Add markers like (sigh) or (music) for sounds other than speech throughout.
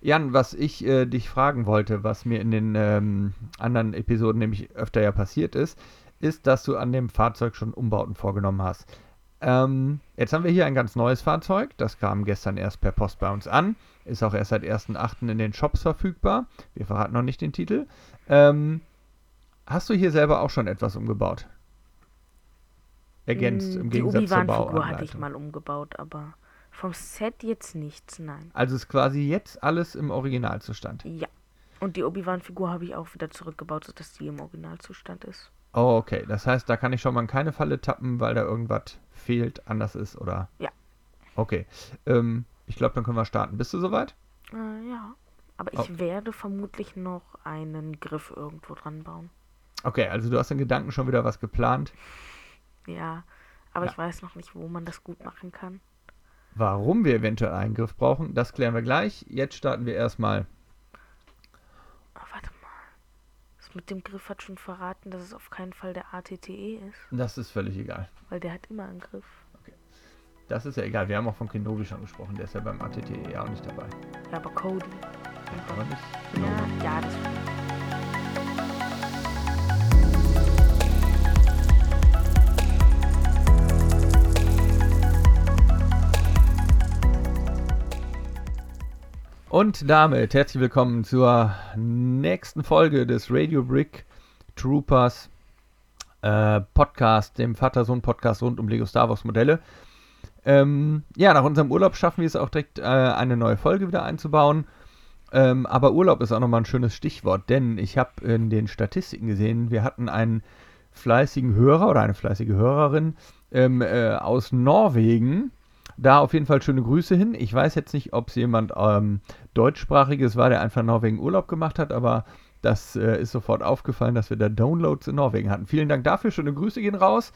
Jan, was ich äh, dich fragen wollte, was mir in den ähm, anderen Episoden nämlich öfter ja passiert ist, ist, dass du an dem Fahrzeug schon Umbauten vorgenommen hast. Ähm, jetzt haben wir hier ein ganz neues Fahrzeug. Das kam gestern erst per Post bei uns an. Ist auch erst seit 1.8. in den Shops verfügbar. Wir verraten noch nicht den Titel. Ähm, hast du hier selber auch schon etwas umgebaut? Ergänzt Mm, im Die Gegensatz zur Obi-Wan-Figur hatte ich Bauanleitung. mal umgebaut, aber vom Set jetzt nichts, nein. Also ist quasi jetzt alles im Originalzustand. Ja. Und die Obi-Wan-Figur habe ich auch wieder zurückgebaut, sodass die im Originalzustand ist. Oh, okay. Das heißt, da kann ich schon mal in keine Falle tappen, weil da irgendwas fehlt, anders ist oder. Ja. Okay. Ähm, ich glaube, dann können wir starten. Bist du soweit? Äh, ja. Aber ich Oh. werde vermutlich noch einen Griff irgendwo dran bauen. Okay, also du hast in Gedanken schon wieder was geplant. Ja. Aber Ja. ich weiß noch nicht, wo man das gut machen kann. Warum wir eventuell einen Griff brauchen, das klären wir gleich. Jetzt starten wir erstmal. Oh, warte mal. Das mit dem Griff hat schon verraten, dass es auf keinen Fall der ATTE ist. Das ist völlig egal. Weil der hat immer einen Griff. Das ist ja egal. Wir haben auch von Kenobi schon gesprochen. Der ist ja beim ATTE ja auch nicht dabei. Ja, aber Cody. Aber nicht. Ja, ja, das Und damit herzlich willkommen zur nächsten Folge des Radio Brick Troopers äh, Podcast, dem Vater-Sohn-Podcast rund um Lego Star Wars Modelle. Ähm, ja, nach unserem Urlaub schaffen wir es auch direkt, äh, eine neue Folge wieder einzubauen. Ähm, aber Urlaub ist auch nochmal ein schönes Stichwort, denn ich habe in den Statistiken gesehen, wir hatten einen fleißigen Hörer oder eine fleißige Hörerin ähm, äh, aus Norwegen. Da auf jeden Fall schöne Grüße hin. Ich weiß jetzt nicht, ob es jemand ähm, deutschsprachiges war, der einfach in Norwegen Urlaub gemacht hat, aber das äh, ist sofort aufgefallen, dass wir da Downloads in Norwegen hatten. Vielen Dank dafür, schöne Grüße gehen raus.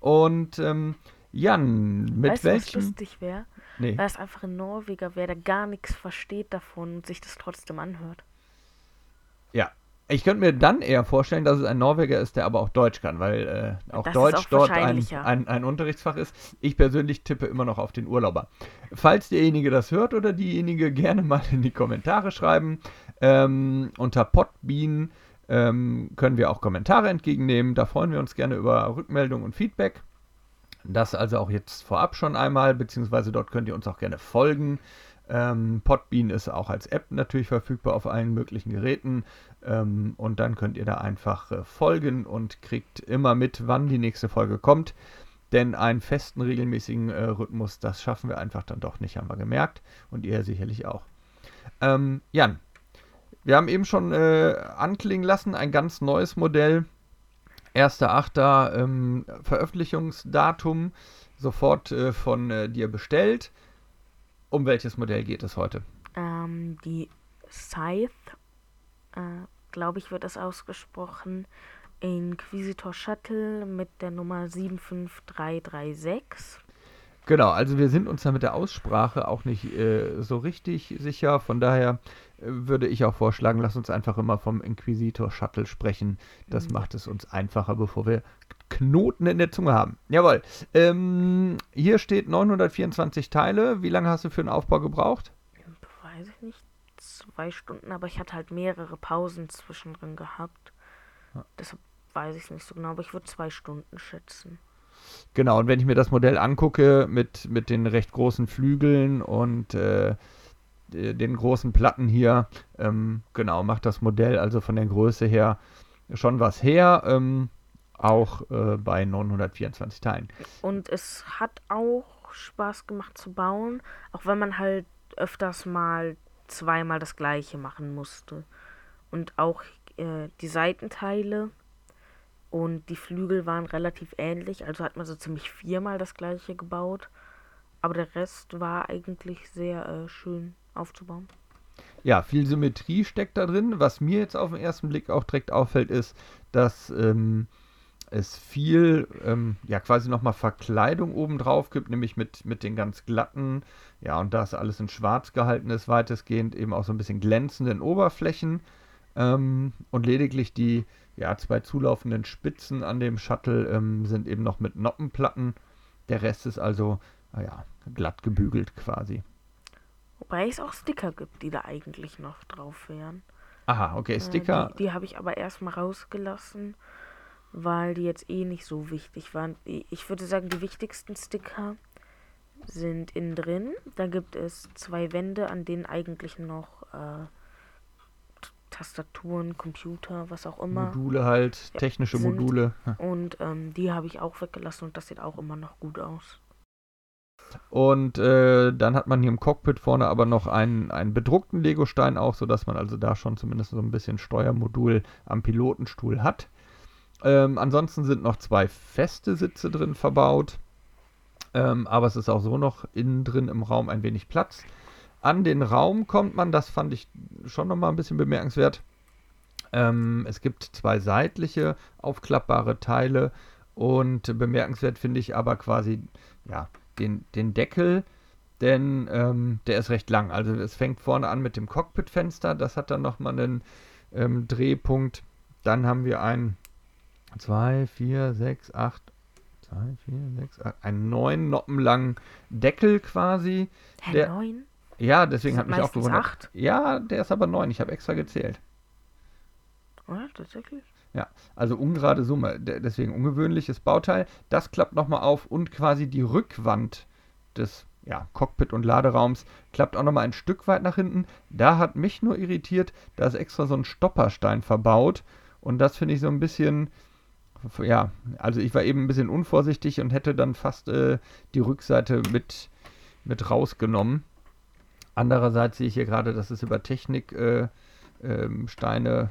Und ähm, Jan, mit weißt du, was welchem. lustig wäre? Nee. Weil es einfach ein Norweger wäre, der gar nichts versteht davon und sich das trotzdem anhört. Ja. Ich könnte mir dann eher vorstellen, dass es ein Norweger ist, der aber auch Deutsch kann, weil äh, auch Das Deutsch auch dort ein, ein, ein Unterrichtsfach ist. Ich persönlich tippe immer noch auf den Urlauber. Falls derjenige das hört oder diejenige, (laughs) gerne mal in die Kommentare schreiben. Ähm, unter Podbean ähm, können wir auch Kommentare entgegennehmen. Da freuen wir uns gerne über Rückmeldung und Feedback. Das also auch jetzt vorab schon einmal, beziehungsweise dort könnt ihr uns auch gerne folgen. Ähm, Podbean ist auch als App natürlich verfügbar auf allen möglichen Geräten. Ähm, und dann könnt ihr da einfach äh, folgen und kriegt immer mit, wann die nächste Folge kommt. Denn einen festen, regelmäßigen äh, Rhythmus, das schaffen wir einfach dann doch nicht, haben wir gemerkt. Und ihr sicherlich auch. Ähm, Jan, wir haben eben schon äh, anklingen lassen, ein ganz neues Modell. 1.8. Ähm, Veröffentlichungsdatum sofort äh, von äh, dir bestellt. Um welches Modell geht es heute? Ähm, die Scythe, äh, glaube ich, wird es ausgesprochen. Inquisitor Shuttle mit der Nummer 75336. Genau, also wir sind uns da mit der Aussprache auch nicht äh, so richtig sicher. Von daher äh, würde ich auch vorschlagen, lass uns einfach immer vom Inquisitor Shuttle sprechen. Das Mhm. macht es uns einfacher, bevor wir Knoten in der Zunge haben. Jawohl. Ähm, hier steht 924 Teile. Wie lange hast du für den Aufbau gebraucht? Weiß ich nicht, zwei Stunden, aber ich hatte halt mehrere Pausen zwischendrin gehabt. Ja. Deshalb weiß ich es nicht so genau, aber ich würde zwei Stunden schätzen. Genau, und wenn ich mir das Modell angucke mit, mit den recht großen Flügeln und äh, de- den großen Platten hier, ähm, genau, macht das Modell also von der Größe her schon was her, ähm, auch äh, bei 924 Teilen. Und es hat auch Spaß gemacht zu bauen, auch wenn man halt öfters mal zweimal das gleiche machen musste. Und auch äh, die Seitenteile und die Flügel waren relativ ähnlich, also hat man so ziemlich viermal das gleiche gebaut. Aber der Rest war eigentlich sehr äh, schön aufzubauen. Ja, viel Symmetrie steckt da drin. Was mir jetzt auf den ersten Blick auch direkt auffällt, ist, dass ähm, es viel, ähm, ja, quasi nochmal Verkleidung obendrauf gibt, nämlich mit, mit den ganz glatten, ja, und da es alles in schwarz gehalten ist, weitestgehend eben auch so ein bisschen glänzenden Oberflächen. Ähm, und lediglich die, ja, zwei zulaufenden Spitzen an dem Shuttle ähm, sind eben noch mit Noppenplatten. Der Rest ist also, naja, glatt gebügelt quasi. Wobei es auch Sticker gibt, die da eigentlich noch drauf wären. Aha, okay, Äh, Sticker. Die, die habe ich aber erstmal rausgelassen, weil die jetzt eh nicht so wichtig waren. Ich würde sagen, die wichtigsten Sticker sind innen drin. Da gibt es zwei Wände, an denen eigentlich noch äh, Tastaturen, Computer, was auch immer. Module halt, Ja, technische sind- Module. Und ähm, die habe ich auch weggelassen und das sieht auch immer noch gut aus. Und äh, dann hat man hier im Cockpit vorne aber noch einen, einen bedruckten Legostein auch, sodass man also da schon zumindest so ein bisschen Steuermodul am Pilotenstuhl hat. Ähm, ansonsten sind noch zwei feste Sitze drin verbaut. Ähm, aber es ist auch so noch innen drin im Raum ein wenig Platz. An den Raum kommt man, das fand ich schon nochmal ein bisschen bemerkenswert. Ähm, es gibt zwei seitliche aufklappbare Teile und bemerkenswert finde ich aber quasi, ja, den, den Deckel, denn ähm, der ist recht lang. Also es fängt vorne an mit dem Cockpitfenster, das hat dann nochmal einen ähm, Drehpunkt. Dann haben wir ein 2, 4, 6, 8, 2, 4, 6, 8, einen neun Noppen langen Deckel quasi. Hä, Der- neun? Ja, deswegen hat mich auch gewundert. acht? Ja, der ist aber neun, ich habe extra gezählt. Oder? Tatsächlich? Also ungerade Summe, de- deswegen ungewöhnliches Bauteil. Das klappt nochmal auf und quasi die Rückwand des ja, Cockpit- und Laderaums klappt auch nochmal ein Stück weit nach hinten. Da hat mich nur irritiert, da ist extra so ein Stopperstein verbaut und das finde ich so ein bisschen, ja, also ich war eben ein bisschen unvorsichtig und hätte dann fast äh, die Rückseite mit, mit rausgenommen. Andererseits sehe ich hier gerade, dass es über Technik äh, ähm, Steine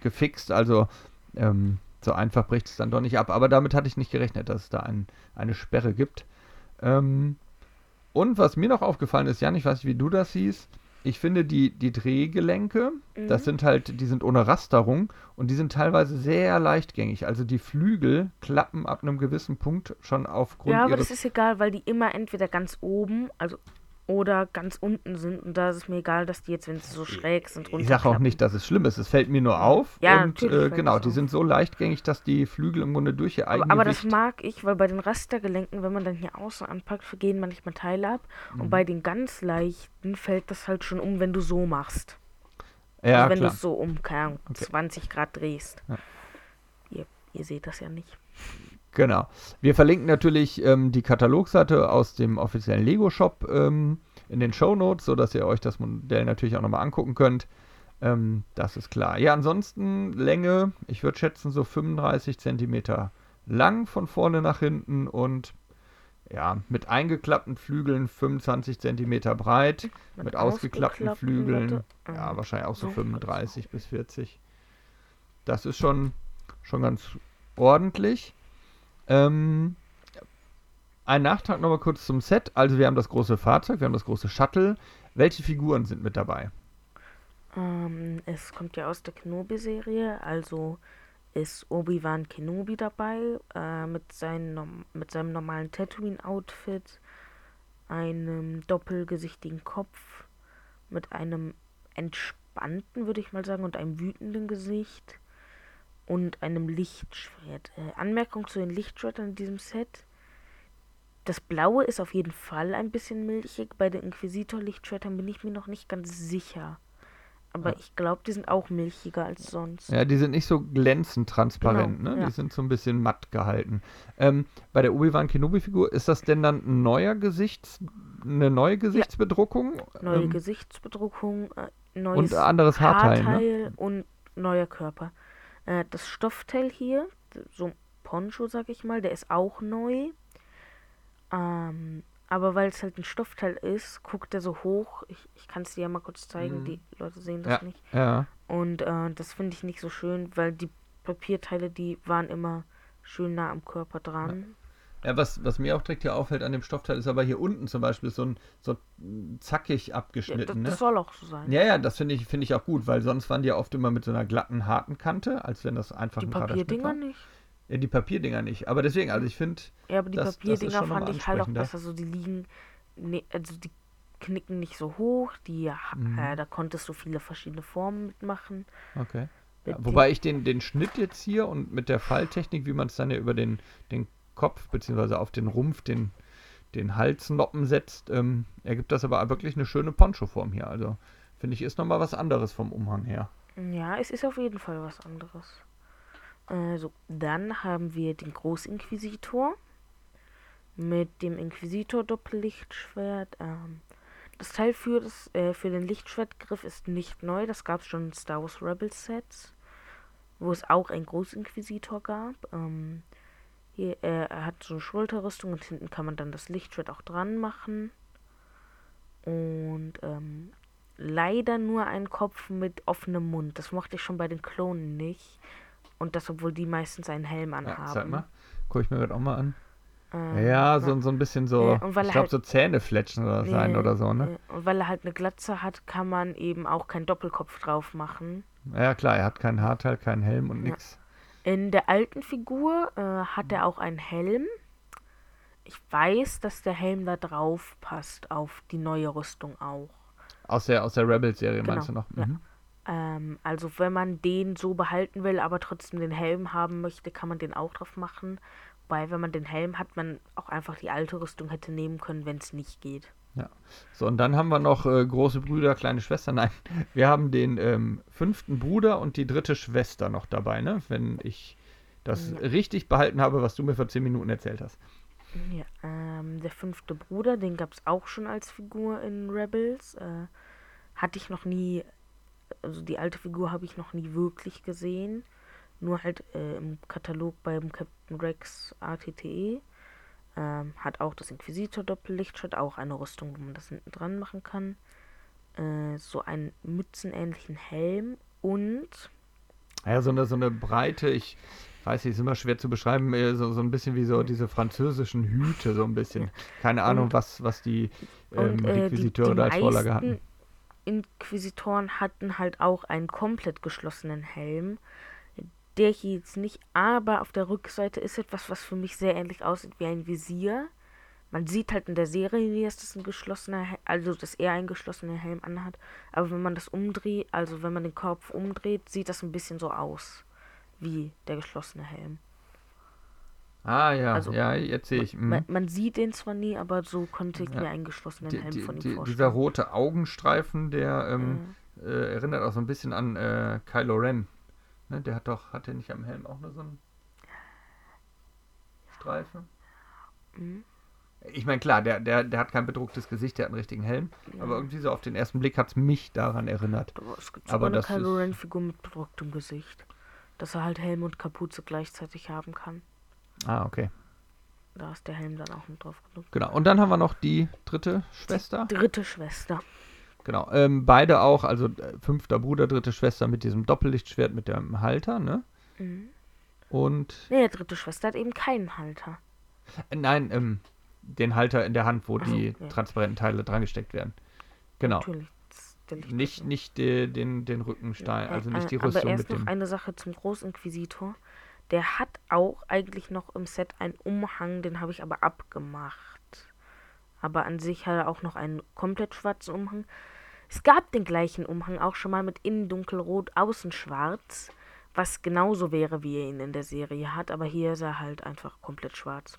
gefixt, also ähm, so einfach bricht es dann doch nicht ab. Aber damit hatte ich nicht gerechnet, dass es da ein, eine Sperre gibt. Ähm, und was mir noch aufgefallen ist, Jan, ich weiß nicht, wie du das siehst, ich finde die, die Drehgelenke, das Mhm. sind halt, die sind ohne Rasterung und die sind teilweise sehr leichtgängig. Also die Flügel klappen ab einem gewissen Punkt schon aufgrund Ja, aber das ist egal, weil die immer entweder ganz oben, also oder ganz unten sind. Und da ist es mir egal, dass die jetzt, wenn sie so schräg sind, Ich sage auch nicht, dass es schlimm ist. Es fällt mir nur auf. Ja, und äh, genau, die auf. sind so leichtgängig, dass die Flügel im Grunde durch ihr Aber, aber das mag ich, weil bei den Rastergelenken, wenn man dann hier außen anpackt, vergehen manchmal Teile ab. Mhm. Und bei den ganz leichten fällt das halt schon um, wenn du so machst. ja, also wenn du es so um, keine Ahnung, Okay. 20 Grad drehst. Ja. Ihr, ihr seht das ja nicht. Genau. Wir verlinken natürlich ähm, die Katalogseite aus dem offiziellen Lego-Shop ähm, in den Show Notes, sodass ihr euch das Modell natürlich auch nochmal angucken könnt. Ähm, das ist klar. Ja, ansonsten Länge, ich würde schätzen so 35 Zentimeter lang von vorne nach hinten und ja, mit eingeklappten Flügeln 25 Zentimeter breit, mit, ausgeklappten Flügeln, ja, ähm, wahrscheinlich auch so so, 35 bis 40. Das ist schon, schon ganz ordentlich. Ähm, ein Nachtrag nochmal kurz zum Set. Also wir haben das große Fahrzeug, wir haben das große Shuttle. Welche Figuren sind mit dabei? Ähm, es kommt ja aus der Kenobi-Serie, also ist Obi-Wan Kenobi dabei, äh, mit, seinen, mit seinem normalen Tatooine-Outfit, einem doppelgesichtigen Kopf, mit einem entspannten, würde ich mal sagen, und einem wütenden Gesicht und einem Lichtschwert. Äh, Anmerkung zu den Lichtschwertern in diesem Set. Das Blaue ist auf jeden Fall ein bisschen milchig. Bei den Inquisitor-Lichtschwertern bin ich mir noch nicht ganz sicher. Aber Ja. ich glaube, die sind auch milchiger als sonst. Ja, die sind nicht so glänzend transparent, Genau, ne? ja. Die sind so ein bisschen matt gehalten. Ähm, bei der Obi-Wan Kenobi-Figur, ist das denn dann ein neuer Gesichts, eine neue Gesichtsbedruckung? Neue Ähm, Gesichtsbedruckung, äh, neues und anderes Haarteil, ne? Haarteil und neuer Körper. Äh, das Stoffteil hier, so ein Poncho, sag ich mal, der ist auch neu. Ähm, aber weil es halt ein Stoffteil ist, guckt er so hoch. Ich, ich kann es dir ja mal kurz zeigen, Mhm. die Leute sehen das Ja. nicht. Ja. Und äh, das finde ich nicht so schön, weil die Papierteile, die waren immer schön nah am Körper dran. Ja, was, was mir auch direkt hier auffällt an dem Stoffteil, ist aber hier unten zum Beispiel so ein so zackig Ja, das, abgeschnitten, das ne? soll auch so sein. Ja, ja, das finde ich, finde ich auch gut, weil sonst waren die ja oft immer mit so einer glatten, harten Kante, als wenn das einfach die ein Papierdinger nicht. Ja, die Papierdinger nicht. Aber deswegen, also ich finde, Ja, aber die Das- das Papierdinger schon fand ich halt auch besser. So, die liegen, ne, also die knicken nicht so hoch. Die, Mhm. äh, da konntest du viele verschiedene Formen mitmachen. okay. Ja, wobei ich den, den Schnitt jetzt hier und mit der Falltechnik, wie man es dann ja über den, den Kopf beziehungsweise auf den Rumpf, den, den Halsnoppen setzt, ähm, ergibt das aber wirklich eine schöne Poncho-Form hier. Also finde ich, ist nochmal was anderes vom Umhang her. Ja, es ist auf jeden Fall was anderes. Also, dann haben wir den Großinquisitor mit dem Inquisitor-Doppellichtschwert. Ähm, das Teil für, das, äh, für den Lichtschwertgriff ist nicht neu. Das gab es schon in Star Wars Rebels Sets, wo es auch einen Großinquisitor gab. Ähm, hier, äh, er hat so eine Schulterrüstung und hinten kann man dann das Lichtschwert auch dran machen. Und ähm, leider nur ein Kopf mit offenem Mund. Das mochte ich schon bei den Klonen nicht. Und das, obwohl die meistens einen Helm anhaben. Ja, sag mal. Guck ich mir gerade auch mal an. Ähm, ja, so, so ein bisschen so, ich glaube, halt, so Zähnefletschen oder nee, sein oder so, ne? Und weil er halt eine Glatze hat, kann man eben auch keinen Doppelkopf drauf machen. Ja, klar, er hat keinen Haarteil, keinen Helm und ja. nix. In der alten Figur äh, hat er auch einen Helm. Ich weiß, dass der Helm da drauf passt, auf die neue Rüstung auch. Aus der, aus der Rebels-Serie genau, meinst du noch? Mhm. Ja. Ähm, also wenn man den so behalten will, aber trotzdem den Helm haben möchte, kann man den auch drauf machen. Wobei, wenn man den Helm hat, man auch einfach die alte Rüstung hätte nehmen können, wenn es nicht geht. Ja. So, und dann haben wir noch äh, große Brüder, kleine Schwester. Nein, (laughs) wir haben den ähm, fünften Bruder und die dritte Schwester noch dabei, ne? Wenn ich das ja. richtig behalten habe, was du mir vor zehn Minuten erzählt hast. Ja, ähm, der fünfte Bruder, den gab es auch schon als Figur in Rebels. Äh, hatte ich noch nie, also die alte Figur habe ich noch nie wirklich gesehen. Nur halt äh, im Katalog beim Captain Rex ATTE. Ähm, hat auch das Inquisitor-Doppellichtschwert, auch eine Rüstung, wo man das hinten dran machen kann. Äh, so einen mützenähnlichen Helm und. Ja, so eine, so eine breite, ich weiß nicht, ist immer schwer zu beschreiben, äh, so, so ein bisschen wie so diese französischen Hüte, so ein bisschen. Keine Ahnung, und, was, was die ähm, und, äh, Inquisiteure da als Vorlage hatten. Inquisitoren hatten halt auch einen komplett geschlossenen Helm der hier jetzt nicht, aber auf der Rückseite ist etwas, was für mich sehr ähnlich aussieht wie ein Visier. Man sieht halt in der Serie, dass das ein geschlossener, also dass er einen geschlossenen Helm anhat. Aber wenn man das umdreht, also wenn man den Kopf umdreht, sieht das ein bisschen so aus wie der geschlossene Helm. Ah ja, also, ja, jetzt sehe ich. Mhm. Man, man, sieht den zwar nie, aber so konnte ich ja. mir einen geschlossenen die, Helm die, von ihm die, vorstellen. Dieser rote Augenstreifen, der ähm, mhm. äh, erinnert auch so ein bisschen an äh, Kylo Ren. Ne, der hat doch, hat der nicht am Helm auch nur so einen Streifen? Mhm. Ich meine, klar, der, der, der hat kein bedrucktes Gesicht, der hat einen richtigen Helm. Ja. Aber irgendwie so auf den ersten Blick hat es mich daran erinnert. Aber es gibt aber eine Kylo Ren-Figur mit bedrucktem Gesicht. Dass er halt Helm und Kapuze gleichzeitig haben kann. Ah, okay. Da ist der Helm dann auch mit drauf gedruckt. Genau, und dann haben wir noch die dritte Schwester. Die dritte Schwester. Genau, ähm, beide auch, also äh, fünfter Bruder, dritte Schwester mit diesem Doppellichtschwert mit dem Halter, ne? Mhm. Und. Nee, der dritte Schwester hat eben keinen Halter. Äh, nein, ähm, den Halter in der Hand, wo Ach die ja. transparenten Teile dran gesteckt werden. Genau. Natürlich. Nicht, nicht die, den, den Rückenstein, also nicht die Rüstung aber erst mit noch eine Sache zum Großinquisitor. Der hat auch eigentlich noch im Set einen Umhang, den habe ich aber abgemacht. Aber an sich hat er auch noch einen komplett schwarzen Umhang. Es gab den gleichen Umhang auch schon mal mit innen dunkelrot, außen schwarz, was genauso wäre, wie er ihn in der Serie hat, aber hier ist er halt einfach komplett schwarz.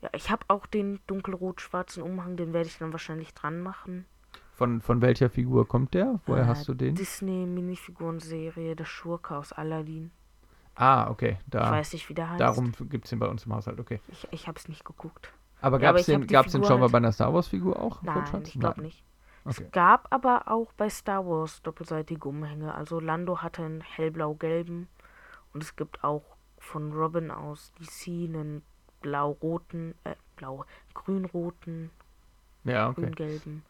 Ja, ich habe auch den dunkelrot-schwarzen Umhang, den werde ich dann wahrscheinlich dran machen. Von, von welcher Figur kommt der? Woher äh, hast du den? Disney-Minifiguren-Serie, der Schurke aus Aladdin. Ah, okay. Da, ich weiß nicht, wie der heißt. Darum gibt es den bei uns im Haushalt, okay. Ich, ich habe es nicht geguckt. Aber gab es den, den schon halt mal bei einer Star Wars-Figur auch? Nein, ich glaube nicht. Okay. Es gab aber auch bei Star Wars doppelseitige Umhänge. Also Lando hatte einen hellblau-gelben und es gibt auch von Robin aus DC einen blau-roten, äh, blau, grün-roten, ja, okay. grün-gelben.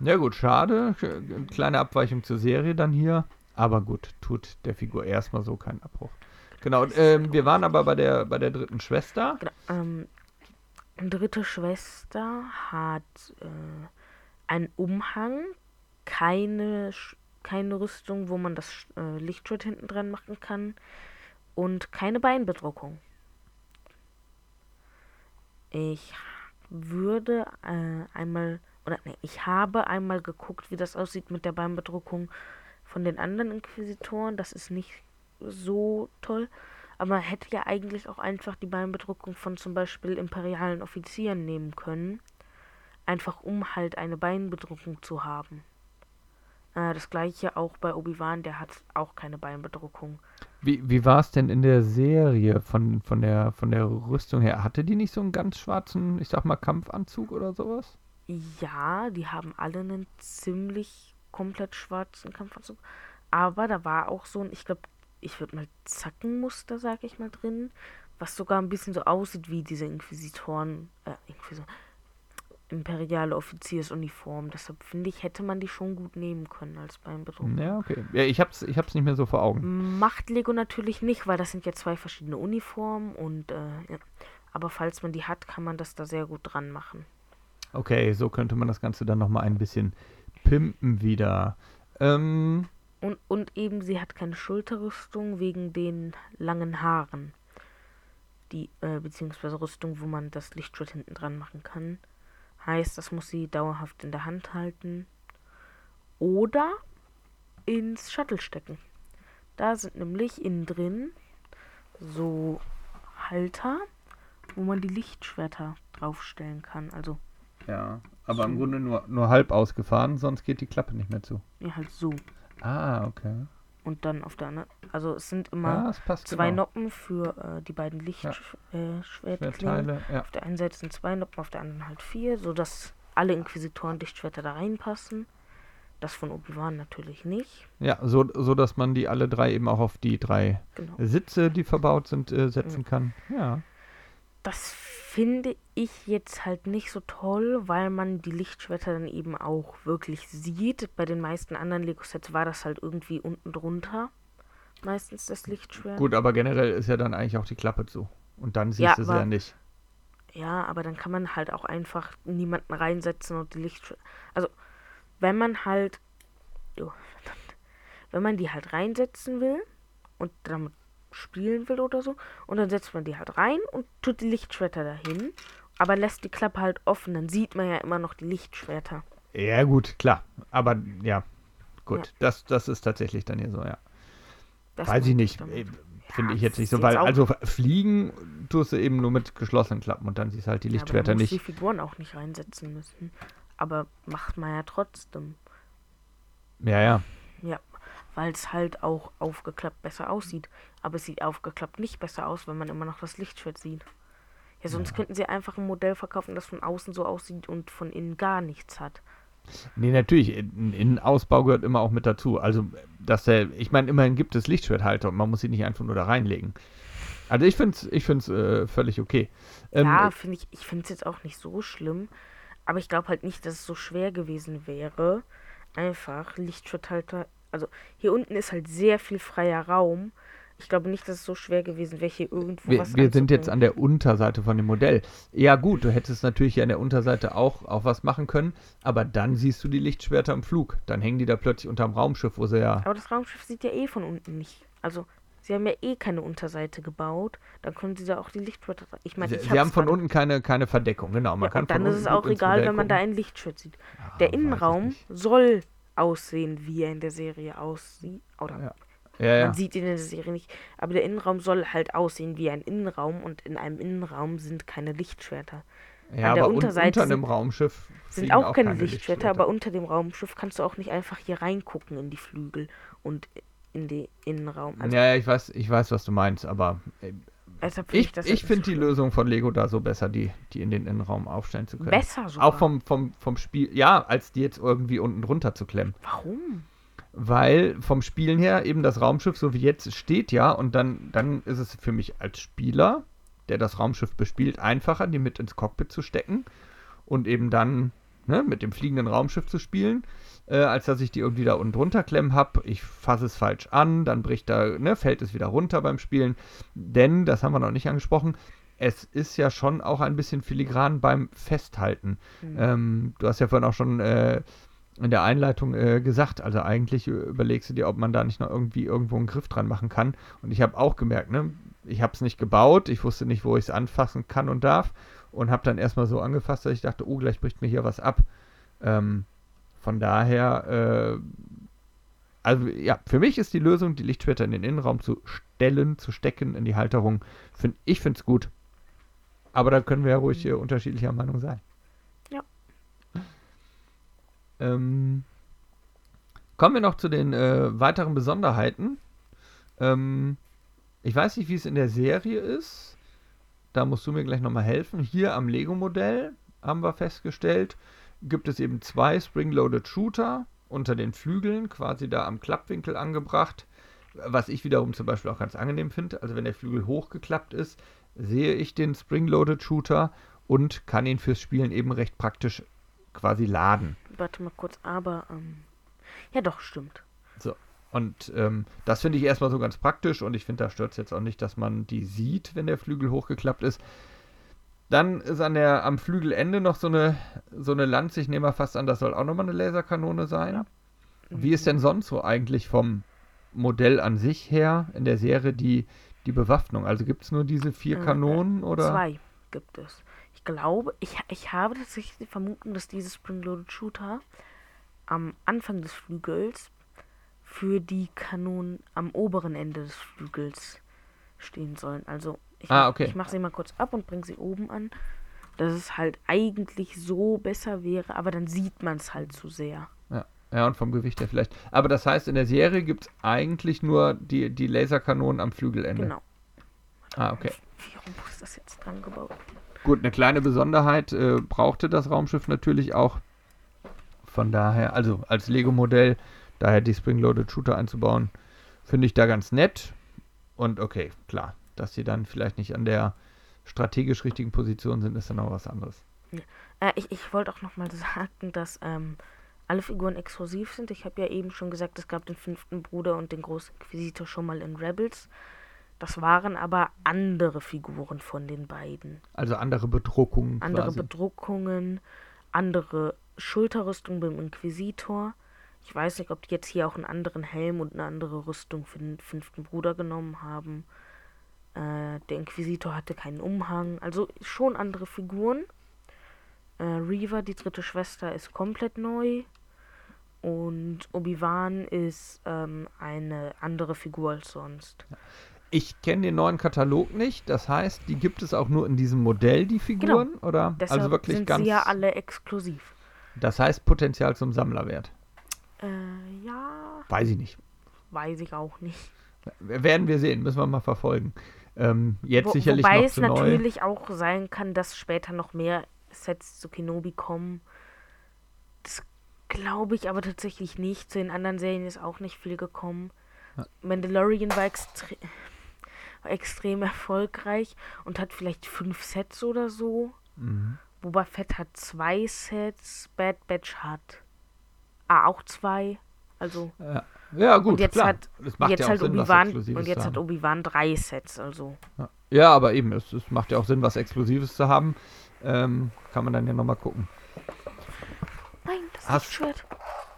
Ja gut, schade. Kleine Abweichung zur Serie dann hier. Aber gut, tut der Figur erstmal so keinen Abbruch. Genau, ähm, wir waren aber bei der, bei der dritten Schwester. Genau, ähm, dritte Schwester hat äh, ein Umhang, keine, keine Rüstung, wo man das äh, Lichtschwert hinten dran machen kann und keine Beinbedruckung. Ich würde äh, einmal, oder nee, ich habe einmal geguckt, wie das aussieht mit der Beinbedruckung von den anderen Inquisitoren. Das ist nicht so toll. Aber man hätte ja eigentlich auch einfach die Beinbedruckung von zum Beispiel imperialen Offizieren nehmen können. Einfach um halt eine Beinbedruckung zu haben. Äh, das gleiche auch bei Obi-Wan, der hat auch keine Beinbedruckung. Wie, wie war es denn in der Serie von, von, der, von der Rüstung her? Hatte die nicht so einen ganz schwarzen, ich sag mal, Kampfanzug oder sowas? Ja, die haben alle einen ziemlich komplett schwarzen Kampfanzug. Aber da war auch so ein, ich glaube, ich würde mal Zackenmuster, sag ich mal, drin, was sogar ein bisschen so aussieht wie diese Inquisitoren, äh, Inquisitoren, imperiale Offiziersuniform. Deshalb finde ich, hätte man die schon gut nehmen können als beim Bedrucken. Ja, okay. Ja, ich hab's, ich hab's nicht mehr so vor Augen. Macht Lego natürlich nicht, weil das sind ja zwei verschiedene Uniformen und äh, ja. aber falls man die hat, kann man das da sehr gut dran machen. Okay, so könnte man das Ganze dann nochmal ein bisschen pimpen wieder. Ähm, und, und eben, sie hat keine Schulterrüstung wegen den langen Haaren. Die, äh, beziehungsweise Rüstung, wo man das Lichtschwert hinten dran machen kann. Heißt, das muss sie dauerhaft in der Hand halten. Oder ins Shuttle stecken. Da sind nämlich innen drin so Halter, wo man die Lichtschwerter draufstellen kann. Also. Ja, aber so. im Grunde nur, nur halb ausgefahren, sonst geht die Klappe nicht mehr zu. Ja, halt so. Ah, okay. Und dann auf der anderen. Also es sind immer ja, zwei genau. Noppen für äh, die beiden Lichtschwertklingen. Ja. Äh, ja. Auf der einen Seite sind zwei Noppen, auf der anderen halt vier, sodass alle Inquisitoren-Lichtschwerter da reinpassen. Das von Obi-Wan natürlich nicht. Ja, so, so dass man die alle drei eben auch auf die drei genau. Sitze, die verbaut sind, äh, setzen kann. Ja. Das finde ich jetzt halt nicht so toll, weil man die Lichtschwerter dann eben auch wirklich sieht. Bei den meisten anderen Lego-Sets war das halt irgendwie unten drunter. Meistens das Lichtschwert. Gut, aber generell ist ja dann eigentlich auch die Klappe zu. Und dann siehst ja, du sie ja nicht. Ja, aber dann kann man halt auch einfach niemanden reinsetzen und die Lichtschwerter. Also, wenn man halt. Oh, wenn man die halt reinsetzen will und damit spielen will oder so. Und dann setzt man die halt rein und tut die Lichtschwerter dahin. Aber lässt die Klappe halt offen, dann sieht man ja immer noch die Lichtschwerter. Ja, gut, klar. Aber ja, gut. Ja. Das, das ist tatsächlich dann hier so, ja. Das Weiß ich nicht. Äh, finde ja, ich jetzt nicht so, weil also fliegen tust du eben nur mit geschlossenen Klappen und dann siehst du halt die Lichtschwerter ja, nicht. die Figuren auch nicht reinsetzen müssen. Aber macht man ja trotzdem. Ja, ja. Weil es halt auch aufgeklappt besser aussieht. Aber es sieht aufgeklappt nicht besser aus, wenn man immer noch das Lichtschwert sieht. Ja, sonst ja. könnten sie einfach ein Modell verkaufen, das von außen so aussieht und von innen gar nichts hat. Nee, natürlich. Ein Innenausbau gehört immer auch mit dazu. Also, dass der, ich meine, immerhin gibt es Lichtschwerthalter und man muss sie nicht einfach nur da reinlegen. Also ich finde es ich find's, äh, völlig okay. Ähm, ja, finde ich, ich finde es jetzt auch nicht so schlimm. Aber ich glaube halt nicht, dass es so schwer gewesen wäre, einfach Lichtschwerthalter also hier unten ist halt sehr viel freier Raum. Ich glaube nicht, dass es so schwer gewesen wäre, hier irgendwo wir, was Wir sind jetzt an der Unterseite von dem Modell. Ja gut, du hättest natürlich hier an der Unterseite auch, auch was machen können, aber dann siehst du die Lichtschwerter im Flug. Dann hängen die da plötzlich unterm Raumschiff, wo sie ja... Aber das Raumschiff sieht ja eh von unten nicht. Also Sie haben ja eh keine Unterseite gebaut. Dann können Sie da auch die Lichtschwerter. Ich meine, Sie, Sie haben von unten keine, keine Verdeckung, genau. Man ja, kann und dann ist es auch egal, wenn man da ein Lichtschwert sieht. Ja, der Innenraum soll aussehen, wie er in der Serie aussieht. Oder ja. Ja, ja. man sieht ihn in der Serie nicht. Aber der Innenraum soll halt aussehen wie ein Innenraum und in einem Innenraum sind keine Lichtschwerter. Ja, An der aber Unterseite unter dem Raumschiff sind auch keine, keine Lichtschwerter, Lichtschwerter, aber unter dem Raumschiff kannst du auch nicht einfach hier reingucken in die Flügel und in den Innenraum. Also ja, ich weiß, ich weiß, was du meinst, aber äh, ich, ich, ich finde die Lösung von Lego da so besser, die, die in den Innenraum aufstellen zu können. Besser sogar. Auch vom, vom, vom Spiel, ja, als die jetzt irgendwie unten drunter zu klemmen. Warum? Weil vom Spielen her eben das Raumschiff so wie jetzt steht ja und dann, dann ist es für mich als Spieler, der das Raumschiff bespielt, einfacher, die mit ins Cockpit zu stecken und eben dann ne, mit dem fliegenden Raumschiff zu spielen äh, als dass ich die irgendwie da unten drunter klemmen habe. Ich fasse es falsch an, dann bricht da, ne, fällt es wieder runter beim Spielen. Denn, das haben wir noch nicht angesprochen, es ist ja schon auch ein bisschen filigran beim Festhalten. Mhm. Ähm, du hast ja vorhin auch schon äh, in der Einleitung äh, gesagt, also eigentlich überlegst du dir, ob man da nicht noch irgendwie irgendwo einen Griff dran machen kann. Und ich habe auch gemerkt, ne, ich habe es nicht gebaut, ich wusste nicht, wo ich es anfassen kann und darf und habe dann erstmal so angefasst, dass ich dachte, oh, gleich bricht mir hier was ab. Ähm, von daher, äh, also ja, für mich ist die Lösung, die Lichtschwerter in den Innenraum zu stellen, zu stecken in die Halterung. Find, ich finde es gut. Aber da können wir ja ruhig äh, unterschiedlicher Meinung sein. Ja. Ähm, kommen wir noch zu den äh, weiteren Besonderheiten. Ähm, ich weiß nicht, wie es in der Serie ist. Da musst du mir gleich nochmal helfen. Hier am Lego-Modell haben wir festgestellt, gibt es eben zwei Spring-Loaded Shooter unter den Flügeln, quasi da am Klappwinkel angebracht. Was ich wiederum zum Beispiel auch ganz angenehm finde. Also wenn der Flügel hochgeklappt ist, sehe ich den Spring-Loaded Shooter und kann ihn fürs Spielen eben recht praktisch quasi laden. Warte mal kurz, aber ähm, ja doch, stimmt. So. Und ähm, das finde ich erstmal so ganz praktisch und ich finde, da stört es jetzt auch nicht, dass man die sieht, wenn der Flügel hochgeklappt ist. Dann ist an der, am Flügelende noch so eine, so eine Lanze, ich nehme mal fast an, das soll auch nochmal eine Laserkanone sein. Ja. Wie ist denn sonst so eigentlich vom Modell an sich her in der Serie die, die Bewaffnung? Also gibt es nur diese vier Äh, Kanonen oder? Zwei gibt es. Ich glaube, ich, ich habe tatsächlich die Vermutung, dass diese Spring-Loaded Shooter am Anfang des Flügels für die Kanonen am oberen Ende des Flügels stehen sollen. Also ich, Ah, okay. ich mache sie mal kurz ab und bringe sie oben an. Dass es halt eigentlich so besser wäre, aber dann sieht man es halt zu sehr. Ja. ja, und vom Gewicht her vielleicht. Aber das heißt, in der Serie gibt es eigentlich nur die, die Laserkanonen am Flügelende. Genau. Ah, okay. Wie rum ist das jetzt dran gebaut? Gut, eine kleine Besonderheit äh, brauchte das Raumschiff natürlich auch. Von daher, also als Lego-Modell, daher die Spring-Loaded Shooter einzubauen, finde ich da ganz nett. Und okay, klar, dass sie dann vielleicht nicht an der strategisch richtigen Position sind, ist dann auch was anderes. Äh, ich ich wollte auch nochmal sagen, dass ähm, alle Figuren exklusiv sind. Ich habe ja eben schon gesagt, es gab den fünften Bruder und den großen Inquisitor schon mal in Rebels. Das waren aber andere Figuren von den beiden. Also andere Bedruckungen Andere quasi. Bedruckungen, andere Schulterrüstung beim Inquisitor. Ich weiß nicht, ob die jetzt hier auch einen anderen Helm und eine andere Rüstung für den fünften Bruder genommen haben. Äh, der Inquisitor hatte keinen Umhang. Also schon andere Figuren. Äh, Reaver, die dritte Schwester, ist komplett neu. Und Obi-Wan ist ähm, eine andere Figur als sonst. Ich kenne den neuen Katalog nicht, das heißt, die gibt es auch nur in diesem Modell, die Figuren, oder? Genau. Deshalb also wirklich sind ganz. sie ja alle exklusiv. Das heißt Potenzial zum Sammlerwert. Äh, ja, Weiß ich nicht. weiß ich auch nicht. Werden wir sehen, müssen wir mal verfolgen. Ähm, jetzt Wo, sicherlich wobei noch es zu neu. natürlich auch sein kann, dass später noch mehr Sets zu Kenobi kommen. Das glaube ich aber tatsächlich nicht. Zu den anderen Serien ist auch nicht viel gekommen. Ja. Mandalorian war, extre war extrem erfolgreich und hat vielleicht fünf Sets oder so. Mhm. Boba Fett hat zwei Sets, Bad Batch hat ah, auch zwei. Also Ja. Ja, gut, und jetzt klar. hat Es macht jetzt ja auch halt Sinn, Obi-Wan und jetzt hat. Obi-Wan drei Sets, also Ja. Ja, aber eben, es, es macht ja auch Sinn, was Exklusives zu haben. Ähm, kann man dann ja nochmal gucken. nein, das Hast- Lichtschwert.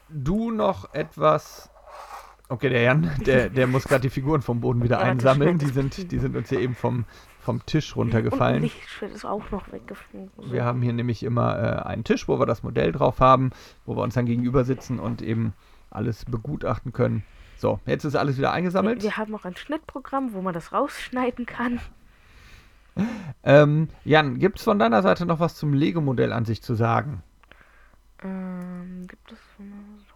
Du noch etwas. Okay, der Jan, der, der muss gerade die Figuren vom Boden wieder Ja, einsammeln. Die sind, die sind uns hier eben vom, vom Tisch Und runtergefallen. Lichtschwert ist auch noch weggeflogen. Wir haben hier nämlich immer äh, einen Tisch, wo wir das Modell drauf haben, wo wir uns dann gegenüber sitzen und eben alles begutachten können. So, jetzt ist alles wieder eingesammelt. Wir haben auch ein Schnittprogramm, wo man das rausschneiden kann. Ähm, Jan, gibt es von deiner Seite noch was zum Lego-Modell an sich zu sagen? Ähm, gibt es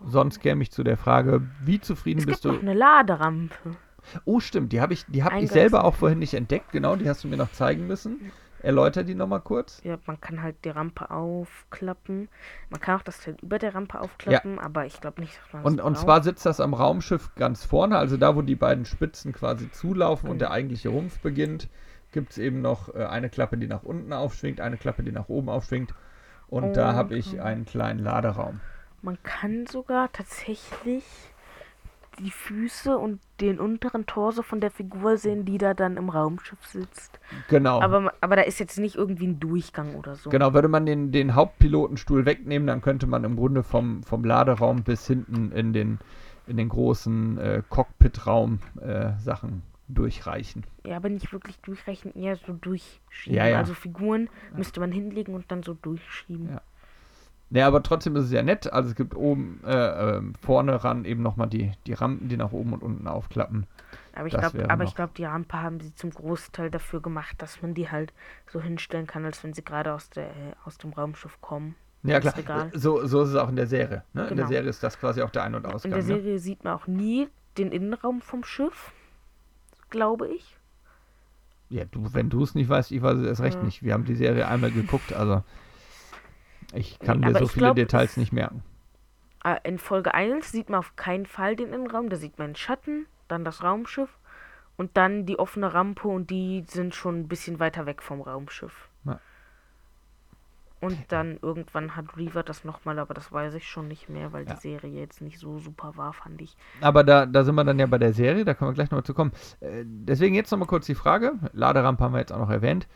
Sonst käme ich zu der Frage, wie zufrieden Es bist gibt du? noch eine Laderampe. Oh, stimmt, die habe ich, die hab ich selber auch vorhin nicht entdeckt. Genau, die hast du mir noch zeigen müssen. Erläuter die nochmal kurz. Ja, man kann halt die Rampe aufklappen. Man kann auch das Teil über der Rampe aufklappen, aber ich glaube nicht, dass man Und, und braucht. zwar sitzt das am Raumschiff ganz vorne, also da, wo die beiden Spitzen quasi zulaufen und der eigentliche Rumpf beginnt, gibt es eben noch äh, eine Klappe, die nach unten aufschwingt, eine Klappe, die nach oben aufschwingt. Und da Und, habe ich einen kleinen Laderaum. Man kann sogar tatsächlich die Füße und den unteren Torso von der Figur sehen, die da dann im Raumschiff sitzt. Genau. Aber, aber da ist jetzt nicht irgendwie ein Durchgang oder so. Genau, würde man den, den Hauptpilotenstuhl wegnehmen, dann könnte man im Grunde vom, vom Laderaum bis hinten in den, in den großen äh, Cockpit-Raum äh, Sachen durchreichen. Ja, aber nicht wirklich durchrechnen, eher so durchschieben. Ja, ja. Also Figuren müsste man hinlegen und dann so durchschieben. Ja. Ja, aber trotzdem ist es ja nett. Also es gibt oben, äh, äh, vorne ran eben nochmal die, die Rampen, die nach oben und unten aufklappen. Aber ich glaube, glaube, die Rampe haben sie zum Großteil dafür gemacht, dass man die halt so hinstellen kann, als wenn sie gerade aus der äh, aus dem Raumschiff kommen. Ja, klar. Regal. So, so ist es auch in der Serie. Ne? In der Genau. Serie ist das quasi auch der Ein- und In Ausgang. der ne? Serie sieht man auch nie den Innenraum vom Schiff, glaube ich. Ja, du, wenn du es nicht weißt, ich weiß es erst recht Ja. nicht. Wir haben die Serie einmal geguckt, also ich kann mir so viele glaub, Details nicht merken. Äh, In Folge 1 sieht man auf keinen Fall den Innenraum, da sieht man den Schatten, dann das Raumschiff und dann die offene Rampe und die sind schon ein bisschen weiter weg vom Raumschiff. Ja. Und dann irgendwann hat Reaver das nochmal, aber das weiß ich schon nicht mehr, weil Ja. die Serie jetzt nicht so super war, fand ich. Aber da, da sind wir dann ja bei der Serie, da können wir gleich nochmal zu kommen. Äh, deswegen jetzt nochmal kurz die Frage, Laderampe haben wir jetzt auch noch erwähnt.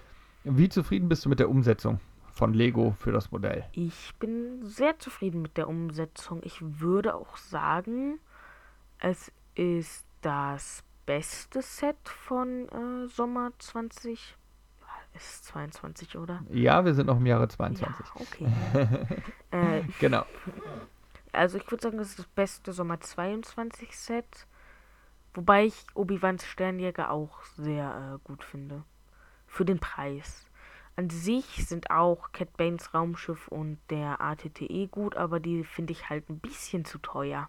Wie zufrieden bist du mit der Umsetzung von Lego für das Modell? Ich bin sehr zufrieden mit der Umsetzung. Ich würde auch sagen, es ist das beste Set von äh, Sommer 20. Ist 22, oder? Ja, wir sind noch im Jahre 22. Ja, okay. (laughs) äh, Genau. also ich würde sagen, das ist das beste Sommer 22 Set. Wobei ich Obi-Wans Sternjäger auch sehr äh, gut finde. Für den Preis. An sich sind auch Cat Banes Raumschiff und der ATTE gut, aber die finde ich halt ein bisschen zu teuer.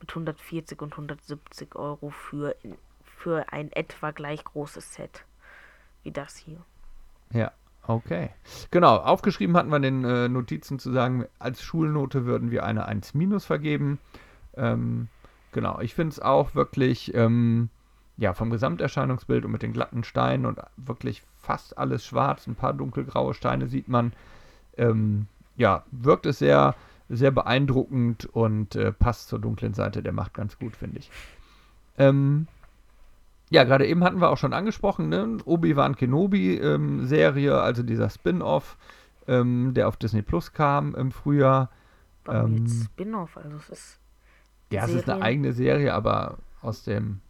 Mit 140 und 170 Euro für, für ein etwa gleich großes Set wie das hier. Ja, okay. Genau, aufgeschrieben hatten wir in den äh, Notizen zu sagen, als Schulnote würden wir eine 1 minus vergeben. Ähm, genau, ich finde es auch wirklich, ähm, ja, vom Gesamterscheinungsbild und mit den glatten Steinen und wirklich fast alles schwarz, ein paar dunkelgraue Steine sieht man. Ähm, ja, wirkt es sehr, sehr beeindruckend und äh, passt zur dunklen Seite der Macht ganz gut, finde ich. Ähm, ja, gerade eben hatten wir auch schon angesprochen, ne? Obi-Wan Kenobi-Serie, also dieser Spin-off, ähm, der auf Disney Plus kam im Frühjahr. Warum Ähm, jetzt Spin-off? Also es ist. Ja, es ist eine Serien? eigene Serie, aber aus dem.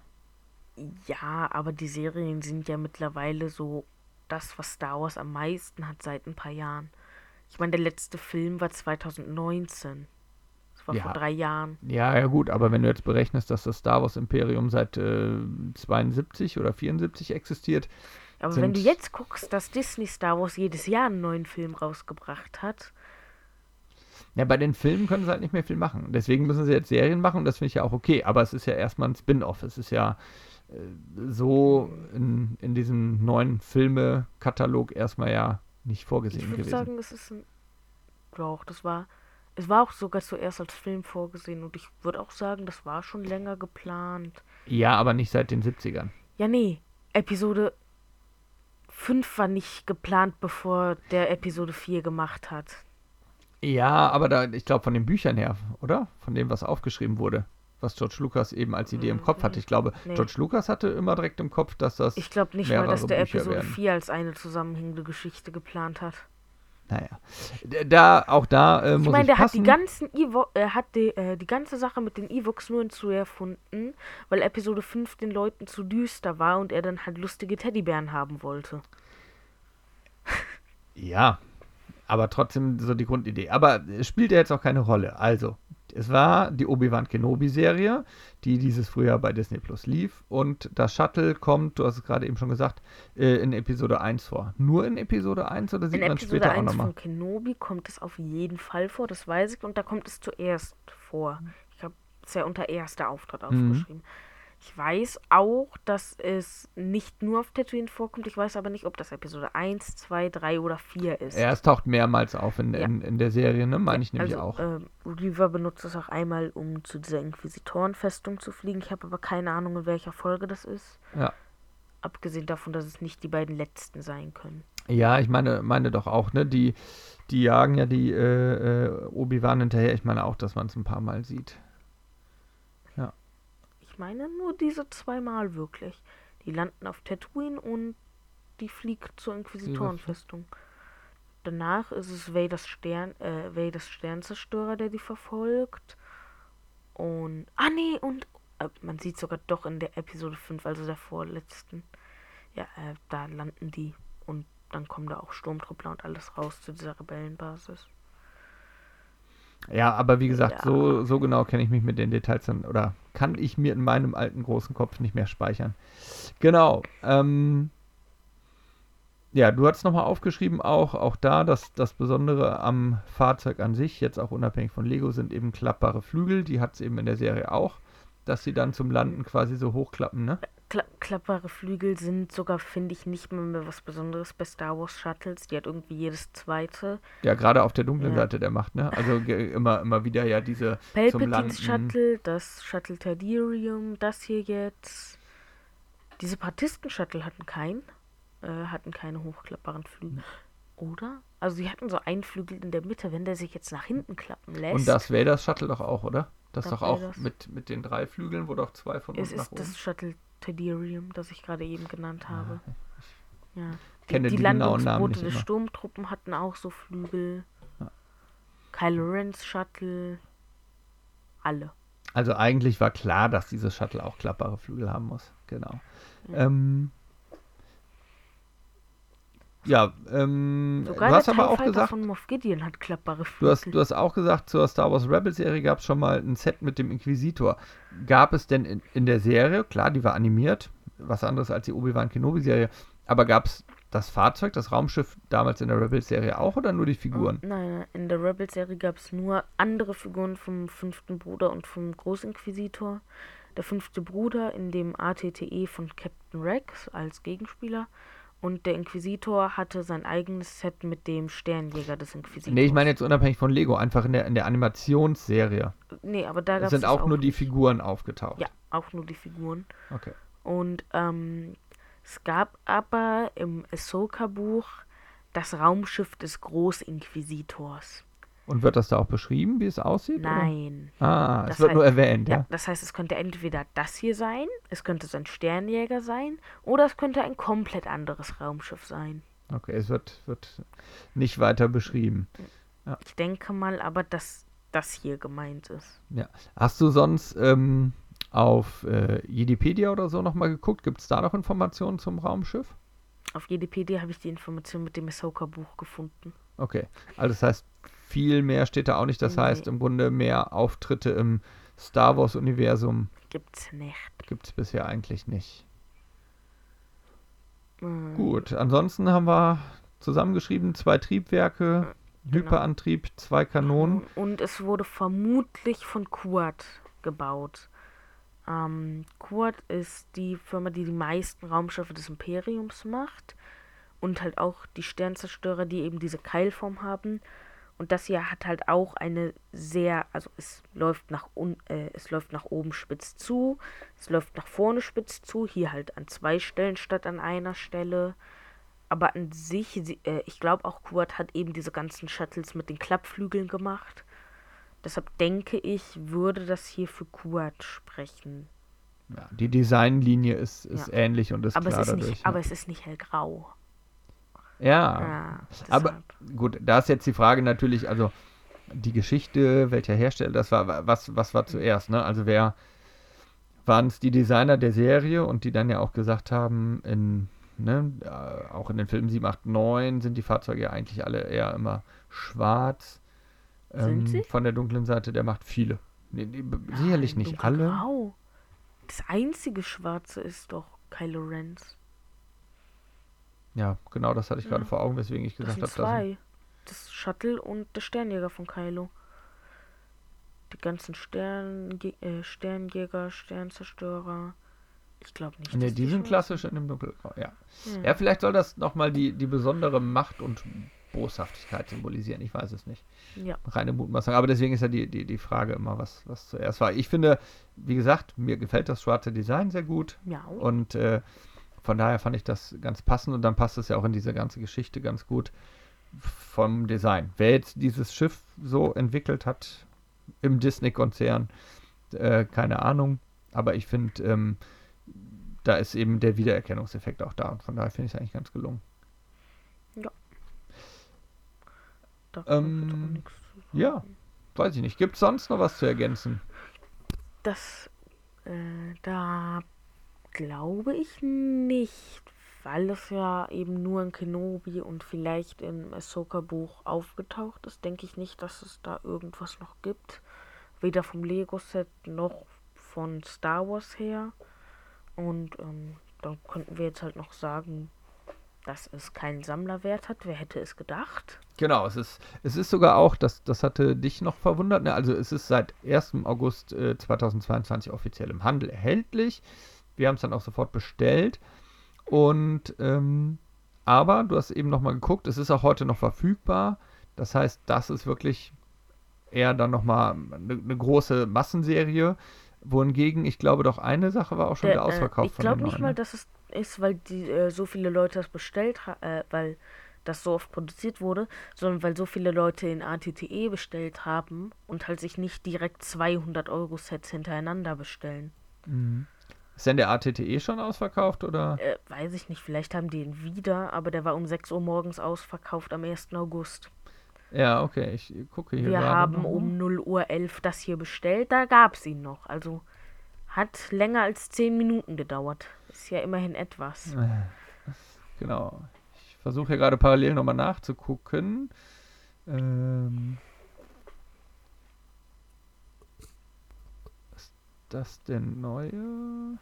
Ja, aber die Serien sind ja mittlerweile so das, was Star Wars am meisten hat seit ein paar Jahren. Ich meine, der letzte Film war 2019. Das war Ja. vor drei Jahren. Ja, ja, gut, aber wenn du jetzt berechnest, dass das Star Wars Imperium seit äh, 72 oder 74 existiert, Aber wenn du jetzt guckst, dass Disney Star Wars jedes Jahr einen neuen Film rausgebracht hat, ja, bei den Filmen können sie halt nicht mehr viel machen. Deswegen müssen sie jetzt Serien machen und das finde ich ja auch okay. Aber es ist ja erstmal ein Spin-off. Es ist ja so in, in diesem neuen Filmekatalog erstmal ja nicht ich vorgesehen würde gewesen. sagen, es ist ein. Doch, das war. Es war auch sogar zuerst als Film vorgesehen und ich würde auch sagen, das war schon länger geplant. ja, aber nicht seit den 70ern. Ja, nee. Episode 5 war nicht geplant, bevor der Episode 4 gemacht hat. Ja, aber da, ich glaube, von den Büchern her, oder? Von dem, was aufgeschrieben wurde. Was George Lucas eben als Idee im Kopf hatte. Ich glaube, Nee. George Lucas hatte immer direkt im Kopf, dass das. Ich glaube nicht mal, dass der Bücher Episode werden. 4 als eine zusammenhängende Geschichte geplant hat. Naja. Da, auch da äh, Ich muss meine, ich der hat passen. die ganzen Evo er hat die, äh, die ganze Sache mit den Evox nur hinzu erfunden, weil Episode 5 den Leuten zu düster war und er dann halt lustige Teddybären haben wollte. Ja, aber trotzdem so die Grundidee. Aber es spielt ja jetzt auch keine Rolle. Also, es war die Obi-Wan Kenobi-Serie, die dieses Frühjahr bei Disney Plus lief. Und das Shuttle kommt, du hast es gerade eben schon gesagt, äh, in Episode 1 vor. Nur in Episode 1 oder sieht In man Episode später auch 1 nochmal? von Kenobi kommt es auf jeden Fall vor, das weiß ich, und da kommt es zuerst vor. Ich habe es ja unter erster Auftritt Mhm. Ich weiß auch, dass es nicht nur auf Tatooine vorkommt, ich weiß aber nicht, ob das Episode 1, 2, 3 oder 4 ist. Ja, es taucht mehrmals auf in, Ja. in, in der Serie, ne? Meine ich nämlich also, auch. ähm, Reaver benutzt es auch einmal, um zu dieser Inquisitorenfestung zu fliegen. Ich habe aber keine Ahnung, in welcher Folge das ist. Ja. Abgesehen davon, dass es nicht die beiden letzten sein können. Ja, ich meine, meine doch auch, ne? Die, die jagen ja die äh, äh, Obi-Wan hinterher. Ich meine auch, dass man es ein paar Mal sieht. Ich meine nur diese zweimal wirklich. Die landen auf Tatooine und die fliegt zur Inquisitorenfestung. Danach ist es Vaders Stern, äh, Vaders Sternzerstörer, der die verfolgt. Und. Ah nee, und äh, man sieht sogar doch in der Episode 5, also der vorletzten. Ja, äh, da landen die und dann kommen da auch Sturmtruppler und alles raus zu dieser Rebellenbasis. Ja, aber wie gesagt, Ja. so, so genau kenne ich mich mit den Details dann oder kann ich mir in meinem alten großen Kopf nicht mehr speichern. Genau. Ähm, ja, du hast nochmal aufgeschrieben, auch, auch da, dass das Besondere am Fahrzeug an sich, jetzt auch unabhängig von Lego, sind eben klappbare Flügel. Die hat es eben in der Serie auch, dass sie dann zum Landen quasi so hochklappen, ne? Kla klappbare Flügel sind sogar, finde ich, nicht mehr was Besonderes bei Star Wars Shuttles. Die hat irgendwie jedes zweite. Ja, gerade auf der dunklen Ja. Seite der Macht, ne? Also immer, immer wieder ja diese. Palpatines Shuttle, das Shuttle Tadirium, das hier jetzt. Die Separatisten-Shuttle hatten keinen. Äh, hatten keine hochklappbaren Flügel. Oder? Also sie hatten so einen Flügel in der Mitte, wenn der sich jetzt nach hinten klappen lässt. Und das Vaders Shuttle doch auch, oder? Das Darth doch auch mit, mit den drei Flügeln, wo doch zwei von Es unten nach ist oben. das Shuttle Tadirium, das ich gerade eben genannt habe. Ja. kenne die, die die Landungsboote immer. Sturmtruppen hatten auch so Flügel. Ja. Kylo Ren's Shuttle. Alle. Also eigentlich war klar, dass dieses Shuttle auch klappbare Flügel haben muss. Genau. Ähm, ja, ähm, Sogar du hast aber auch gesagt, von Moff Gideon hat klappbare du Flügel. hast, du hast auch gesagt, zur Star Wars Rebels Serie gab es schon mal ein Set mit dem Inquisitor. Gab es denn in, in der Serie, klar, die war animiert, was anderes als die Obi-Wan Kenobi Serie, aber gab es das Fahrzeug, das Raumschiff damals in der Rebels Serie auch oder nur die Figuren? Nein, in der Rebels-Serie gab es nur andere Figuren vom fünften Bruder und vom Großinquisitor. Der fünfte Bruder in dem ATTE von Captain Rex als Gegenspieler. Und der Inquisitor hatte sein eigenes Set mit dem Sternjäger des Inquisitors. Nee, ich meine jetzt unabhängig von Lego, einfach in der, in der Animationsserie. Nee, aber da gab's sind das auch nur die. Figuren aufgetaucht. Ja, auch nur die Figuren. Okay. Und ähm, es gab aber im Ahsoka-Buch das Raumschiff des Großinquisitors. Und wird das da auch beschrieben, wie es aussieht? Nein. Oder? Ah, es Das wird heißt- nur erwähnt, Ja, ja. das heißt, es könnte entweder das hier sein, es könnte sein Sternjäger sein, oder es könnte ein komplett anderes Raumschiff sein. Okay, es wird, wird nicht weiter beschrieben. Ich denke mal aber, dass das hier gemeint ist. Ja. Hast du sonst ähm, auf äh, Wikipedia oder so nochmal geguckt? Gibt es da noch Informationen zum Raumschiff? Auf Wikipedia habe ich die Information mit dem Ahsoka-Buch gefunden. Okay, also das heißt, viel mehr steht da auch nicht. Das Nee. heißt, im Grunde mehr Auftritte im Star Wars-Universum Gibt's nicht. gibt es bisher eigentlich nicht. Hm, Gut, ansonsten haben wir zusammengeschrieben zwei Triebwerke, Genau. Hyperantrieb, zwei Kanonen. Und es wurde vermutlich von Kuat gebaut. Ähm, Kuat ist die Firma, die die meisten Raumschiffe des Imperiums macht. Und halt auch die Sternzerstörer, die eben diese Keilform haben. Und das hier hat halt auch eine sehr, also es läuft nach un, äh, es läuft nach oben spitz zu, es läuft nach vorne spitz zu, hier halt an zwei Stellen statt an einer Stelle. Aber an sich, äh, ich glaube auch Kuat hat eben diese ganzen Shuttles mit den Klappflügeln gemacht. Deshalb denke ich, würde das hier für Kuat sprechen. Ja, die Designlinie ist, ist Ja. ähnlich und ist Aber es klar ist dadurch. nicht, aber es ist nicht hellgrau. Ja. ja. Ja, Aber gut, da ist jetzt die Frage natürlich, also die Geschichte, welcher Hersteller, das war, was, was war zuerst, ne? Also wer waren es die Designer der Serie und die dann ja auch gesagt haben, in, ne, äh, auch in den Filmen 7, 8, 9 sind die Fahrzeuge ja eigentlich alle eher immer schwarz. Ähm, Sind sie? Von der dunklen Seite der Macht viele. Nee, nee, sicherlich Nein, nicht alle. dunkelgrau. Das einzige Schwarze ist doch Kylo Ren's. Ja, genau, das hatte ich gerade Ja. vor Augen, weswegen ich Das gesagt sind habe, zwei. Das Shuttle und der Sternjäger von Kylo. Die ganzen Stern, äh, Sternjäger, Sternzerstörer. Ich glaube nicht. Ne, dass die sind klassisch in dem Dunkelgrau, ja. sind. Ja, vielleicht soll das nochmal die, die besondere Macht und Boshaftigkeit symbolisieren. Ich weiß es nicht. Ja. Reine Mutmaßung. Aber deswegen ist ja die, die, die Frage immer, was, was zuerst war. Ich finde, wie gesagt, mir gefällt das schwarze Design sehr gut. Ja. Und äh, von daher fand ich das ganz passend. Und dann passt es ja auch in diese ganze Geschichte ganz gut vom Design. Wer jetzt dieses Schiff so entwickelt hat im Disney-Konzern, äh, keine Ahnung. Aber ich finde, ähm, da ist eben der Wiedererkennungseffekt auch da. Und von daher finde ich es eigentlich ganz gelungen. Jetzt Ähm. Ja, weiß ich nicht. Gibt es sonst noch was zu ergänzen? Das, äh, da glaube ich nicht weil es ja eben nur in Kenobi und vielleicht im Ahsoka-Buch aufgetaucht ist, denke ich nicht, dass es da irgendwas noch gibt. Weder vom Lego-Set noch von Star Wars her. Und ähm, dann könnten wir jetzt halt noch sagen, dass es keinen Sammlerwert hat. Wer hätte es gedacht? Genau, es ist, es ist sogar auch, das, das hatte dich noch verwundert, ne? also es ist seit 1. August äh, 2022 offiziell im Handel erhältlich. Wir haben es dann auch sofort bestellt. Und ähm, aber du hast eben nochmal geguckt, es ist auch heute noch verfügbar. Das heißt, das ist wirklich eher dann nochmal eine, eine große Massenserie. Wohingegen, ich glaube, doch eine Sache war auch schon der, der Ausverkauf äh, Ich glaube nicht mal, dass es ist, weil die äh, so viele Leute das bestellt haben, äh, weil das so oft produziert wurde, sondern weil so viele Leute in ATTE bestellt haben und halt sich nicht direkt 200 Euro Sets hintereinander bestellen. Mhm. Ist denn der ATTE schon ausverkauft oder? Äh, weiß ich nicht, vielleicht haben die ihn wieder, aber der war um 6 Uhr morgens ausverkauft am 1. August. Ja, okay, ich gucke hier. Wir haben noch. um 0 Uhr 11 das hier bestellt, da gab es ihn noch. Also hat länger als 10 Minuten gedauert. Ist ja immerhin etwas. Genau. Ich versuche hier gerade parallel nochmal nachzugucken. Ähm, das der neue?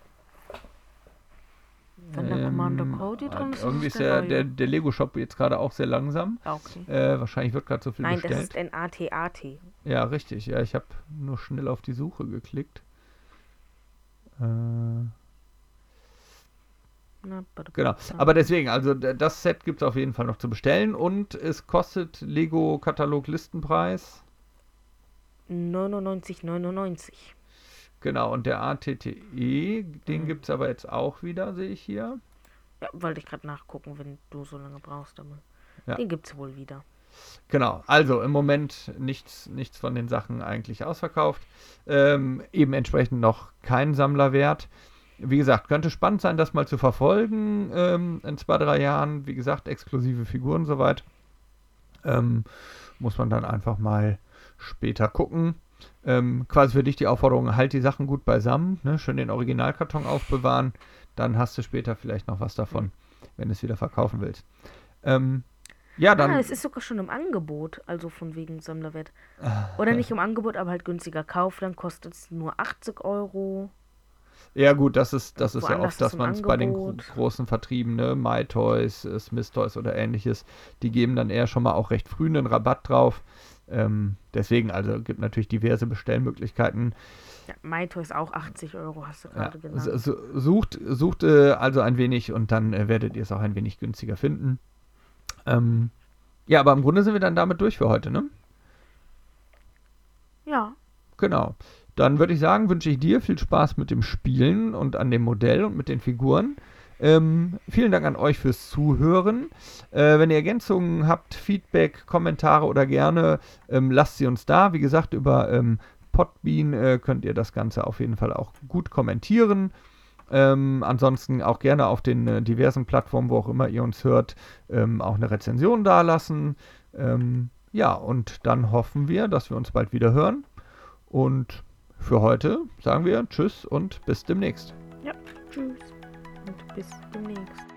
Wenn der Commander ähm, Cody drin ist, irgendwie ist der, der, der Lego-Shop jetzt gerade auch sehr langsam. Ah, okay. Äh, wahrscheinlich wird gerade so viel Nein, bestellt. Nein, das ist ein AT-AT. Ja, richtig. Ja, ich habe nur schnell auf die Suche geklickt. Äh, genau. Aber deswegen, also das Set gibt es auf jeden Fall noch zu bestellen und es kostet Lego-Katalog Listenpreis 99,99. Genau, und der ATTE, den mhm. gibt es aber jetzt auch wieder, sehe ich hier. Ja, wollte ich gerade nachgucken, wenn du so lange brauchst. Aber ja. Den gibt es wohl wieder. Genau, also im Moment nichts, nichts von den Sachen eigentlich ausverkauft. Ähm, eben entsprechend noch kein Sammlerwert. Wie gesagt, könnte spannend sein, das mal zu verfolgen ähm, in zwei, drei Jahren. Wie gesagt, exklusive Figuren soweit. Ähm, muss man dann einfach mal später gucken. Ähm, quasi für dich die Aufforderung, halt die Sachen gut beisammen, ne? schön den Originalkarton aufbewahren, dann hast du später vielleicht noch was davon, wenn du es wieder verkaufen willst. Ähm, ja, dann. Ah, es ist sogar schon im Angebot, also von wegen Sammlerwert. Oder nicht im Angebot, aber halt günstiger Kauf, dann kostet es nur 80 Euro. Ja, gut, das ist, das ist ja oft, dass man es bei den gro großen Vertrieben, ne, MyToys, äh, Smith Toys oder ähnliches, die geben dann eher schon mal auch recht früh einen Rabatt drauf. Ähm, deswegen, also gibt natürlich diverse Bestellmöglichkeiten. Ja, MyToys auch 80 Euro, hast du gerade ja, genannt. Sucht, sucht äh, also ein wenig und dann äh, werdet ihr es auch ein wenig günstiger finden. Ähm, ja, aber im Grunde sind wir dann damit durch für heute, ne? Ja. Genau. Dann würde ich sagen, wünsche ich dir viel Spaß mit dem Spielen und an dem Modell und mit den Figuren. Ähm, vielen Dank an euch fürs Zuhören. Äh, wenn ihr Ergänzungen habt, Feedback, Kommentare oder gerne, ähm, lasst sie uns da. Wie gesagt, über ähm, Podbean äh, könnt ihr das Ganze auf jeden Fall auch gut kommentieren. Ähm, ansonsten auch gerne auf den äh, diversen Plattformen, wo auch immer ihr uns hört, ähm, auch eine Rezension dalassen. Ähm, ja, und dann hoffen wir, dass wir uns bald wieder hören. Und für heute sagen wir Tschüss und bis demnächst. Ja, tschüss und bis demnächst.